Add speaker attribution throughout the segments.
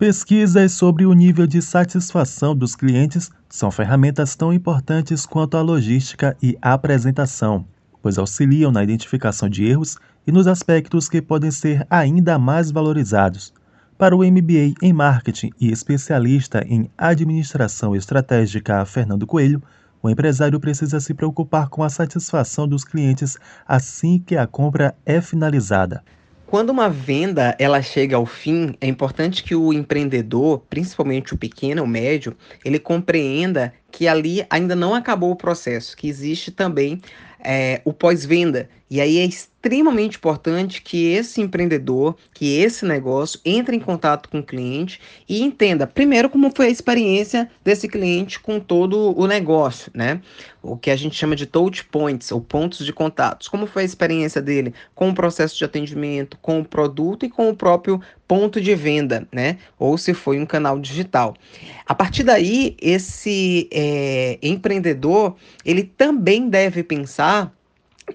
Speaker 1: Pesquisas sobre o nível de satisfação dos clientes são ferramentas tão importantes quanto a logística e a apresentação, pois auxiliam na identificação de erros e nos aspectos que podem ser ainda mais valorizados. Para o MBA em Marketing e especialista em Administração Estratégica Fernando Coelho, o empresário precisa se preocupar com a satisfação dos clientes assim que a compra é finalizada.
Speaker 2: Quando uma venda ela chega ao fim, é importante que o empreendedor, principalmente o pequeno, o médio, ele compreenda que ali ainda não acabou o processo, que existe também é, o pós-venda. E aí é extremamente importante que esse empreendedor, que esse negócio entre em contato com o cliente e entenda, primeiro, como foi a experiência desse cliente com todo o negócio, né? O que a gente chama de touch points, ou pontos de contatos. Como foi a experiência dele com o processo de atendimento, com o produto e com o próprio ponto de venda, né? Ou se foi um canal digital. A partir daí, esse é, empreendedor, ele também deve pensar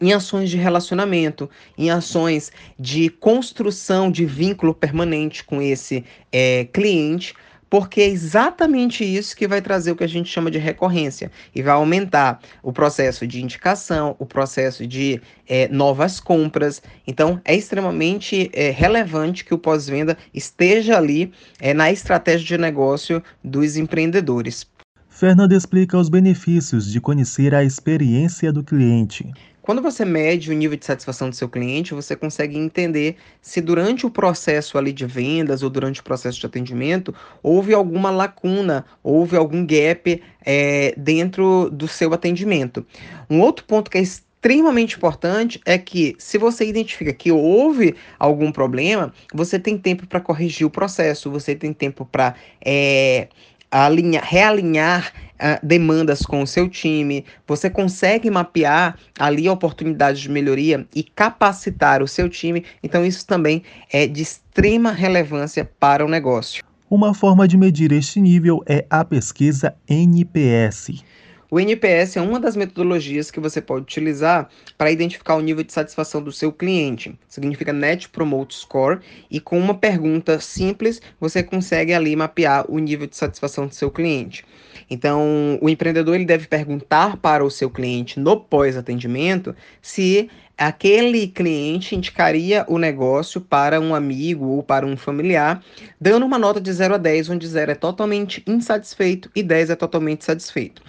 Speaker 2: em ações de relacionamento, em ações de construção de vínculo permanente com esse é, cliente, porque é exatamente isso que vai trazer o que a gente chama de recorrência e vai aumentar o processo de indicação, o processo de é, novas compras. Então, é extremamente é, relevante que o pós-venda esteja ali é, na estratégia de negócio dos empreendedores.
Speaker 1: Fernando explica os benefícios de conhecer a experiência do cliente.
Speaker 2: Quando você mede o nível de satisfação do seu cliente, você consegue entender se durante o processo ali de vendas ou durante o processo de atendimento houve alguma lacuna, houve algum gap é, dentro do seu atendimento. Um outro ponto que é extremamente importante é que, se você identifica que houve algum problema, você tem tempo para corrigir o processo, você tem tempo para é, alinhar, realinhar uh, demandas com o seu time, você consegue mapear ali oportunidades de melhoria e capacitar o seu time. Então, isso também é de extrema relevância para o negócio.
Speaker 1: Uma forma de medir este nível é a pesquisa NPS.
Speaker 2: O NPS é uma das metodologias que você pode utilizar para identificar o nível de satisfação do seu cliente. Significa Net Promote Score e com uma pergunta simples você consegue ali mapear o nível de satisfação do seu cliente. Então, o empreendedor ele deve perguntar para o seu cliente no pós-atendimento se aquele cliente indicaria o negócio para um amigo ou para um familiar, dando uma nota de 0 a 10, onde 0 é totalmente insatisfeito e 10 é totalmente satisfeito.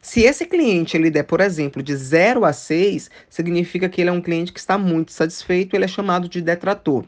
Speaker 2: Se esse cliente ele der, por exemplo, de 0 a 6, significa que ele é um cliente que está muito satisfeito, ele é chamado de detrator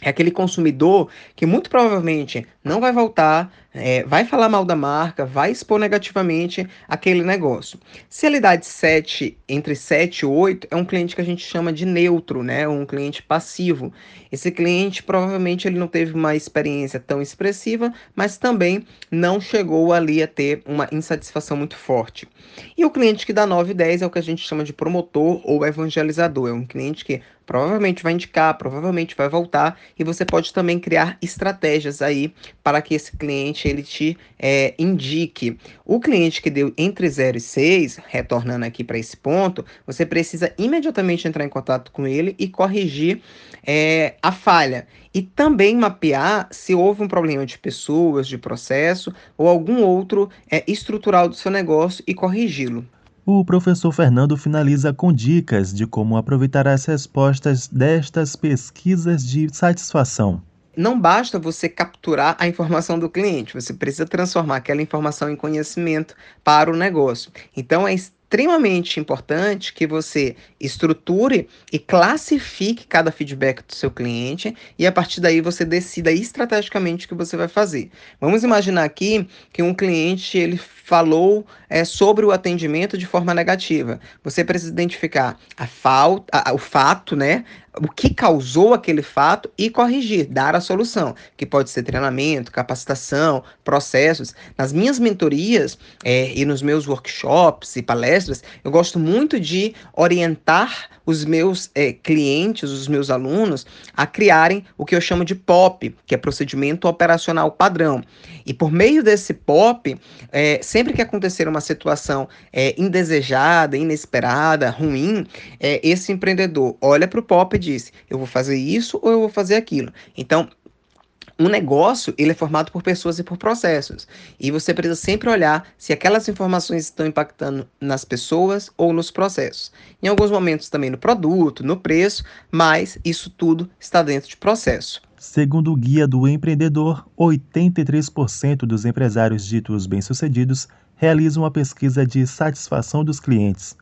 Speaker 2: é aquele consumidor que muito provavelmente não vai voltar, é, vai falar mal da marca, vai expor negativamente aquele negócio. Se ele dá de 7, entre 7 e 8, é um cliente que a gente chama de neutro, né? Um cliente passivo. Esse cliente provavelmente ele não teve uma experiência tão expressiva, mas também não chegou ali a ter uma insatisfação muito forte. E o cliente que dá 9 e 10 é o que a gente chama de promotor ou evangelizador. É um cliente que provavelmente vai indicar, provavelmente vai voltar e você pode também criar estratégias aí para que esse cliente ele te é, indique. O cliente que deu entre 0 e 6, retornando aqui para esse ponto, você precisa imediatamente entrar em contato com ele e corrigir é, a falha. E também mapear se houve um problema de pessoas, de processo ou algum outro é, estrutural do seu negócio e corrigi-lo.
Speaker 1: O professor Fernando finaliza com dicas de como aproveitar as respostas destas pesquisas de satisfação.
Speaker 2: Não basta você capturar a informação do cliente, você precisa transformar aquela informação em conhecimento para o negócio. Então é extremamente importante que você estruture e classifique cada feedback do seu cliente e a partir daí você decida estrategicamente o que você vai fazer. Vamos imaginar aqui que um cliente ele falou é, sobre o atendimento de forma negativa. Você precisa identificar a falta, a, o fato, né? O que causou aquele fato e corrigir, dar a solução, que pode ser treinamento, capacitação, processos. Nas minhas mentorias é, e nos meus workshops e palestras, eu gosto muito de orientar os meus é, clientes, os meus alunos, a criarem o que eu chamo de POP, que é procedimento operacional padrão. E por meio desse POP, é, sempre que acontecer uma situação é, indesejada, inesperada, ruim, é, esse empreendedor olha para o POP e diz: eu vou fazer isso ou eu vou fazer aquilo. Então, Um negócio, ele é formado por pessoas e por processos. E você precisa sempre olhar se aquelas informações estão impactando nas pessoas ou nos processos. Em alguns momentos também no produto, no preço, mas isso tudo está dentro de processo.
Speaker 1: Segundo o Guia do Empreendedor, 83% dos empresários ditos bem-sucedidos realizam a pesquisa de satisfação dos clientes.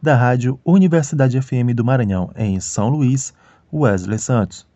Speaker 1: Da Rádio Universidade FM do Maranhão, em São Luís, Wesley Santos.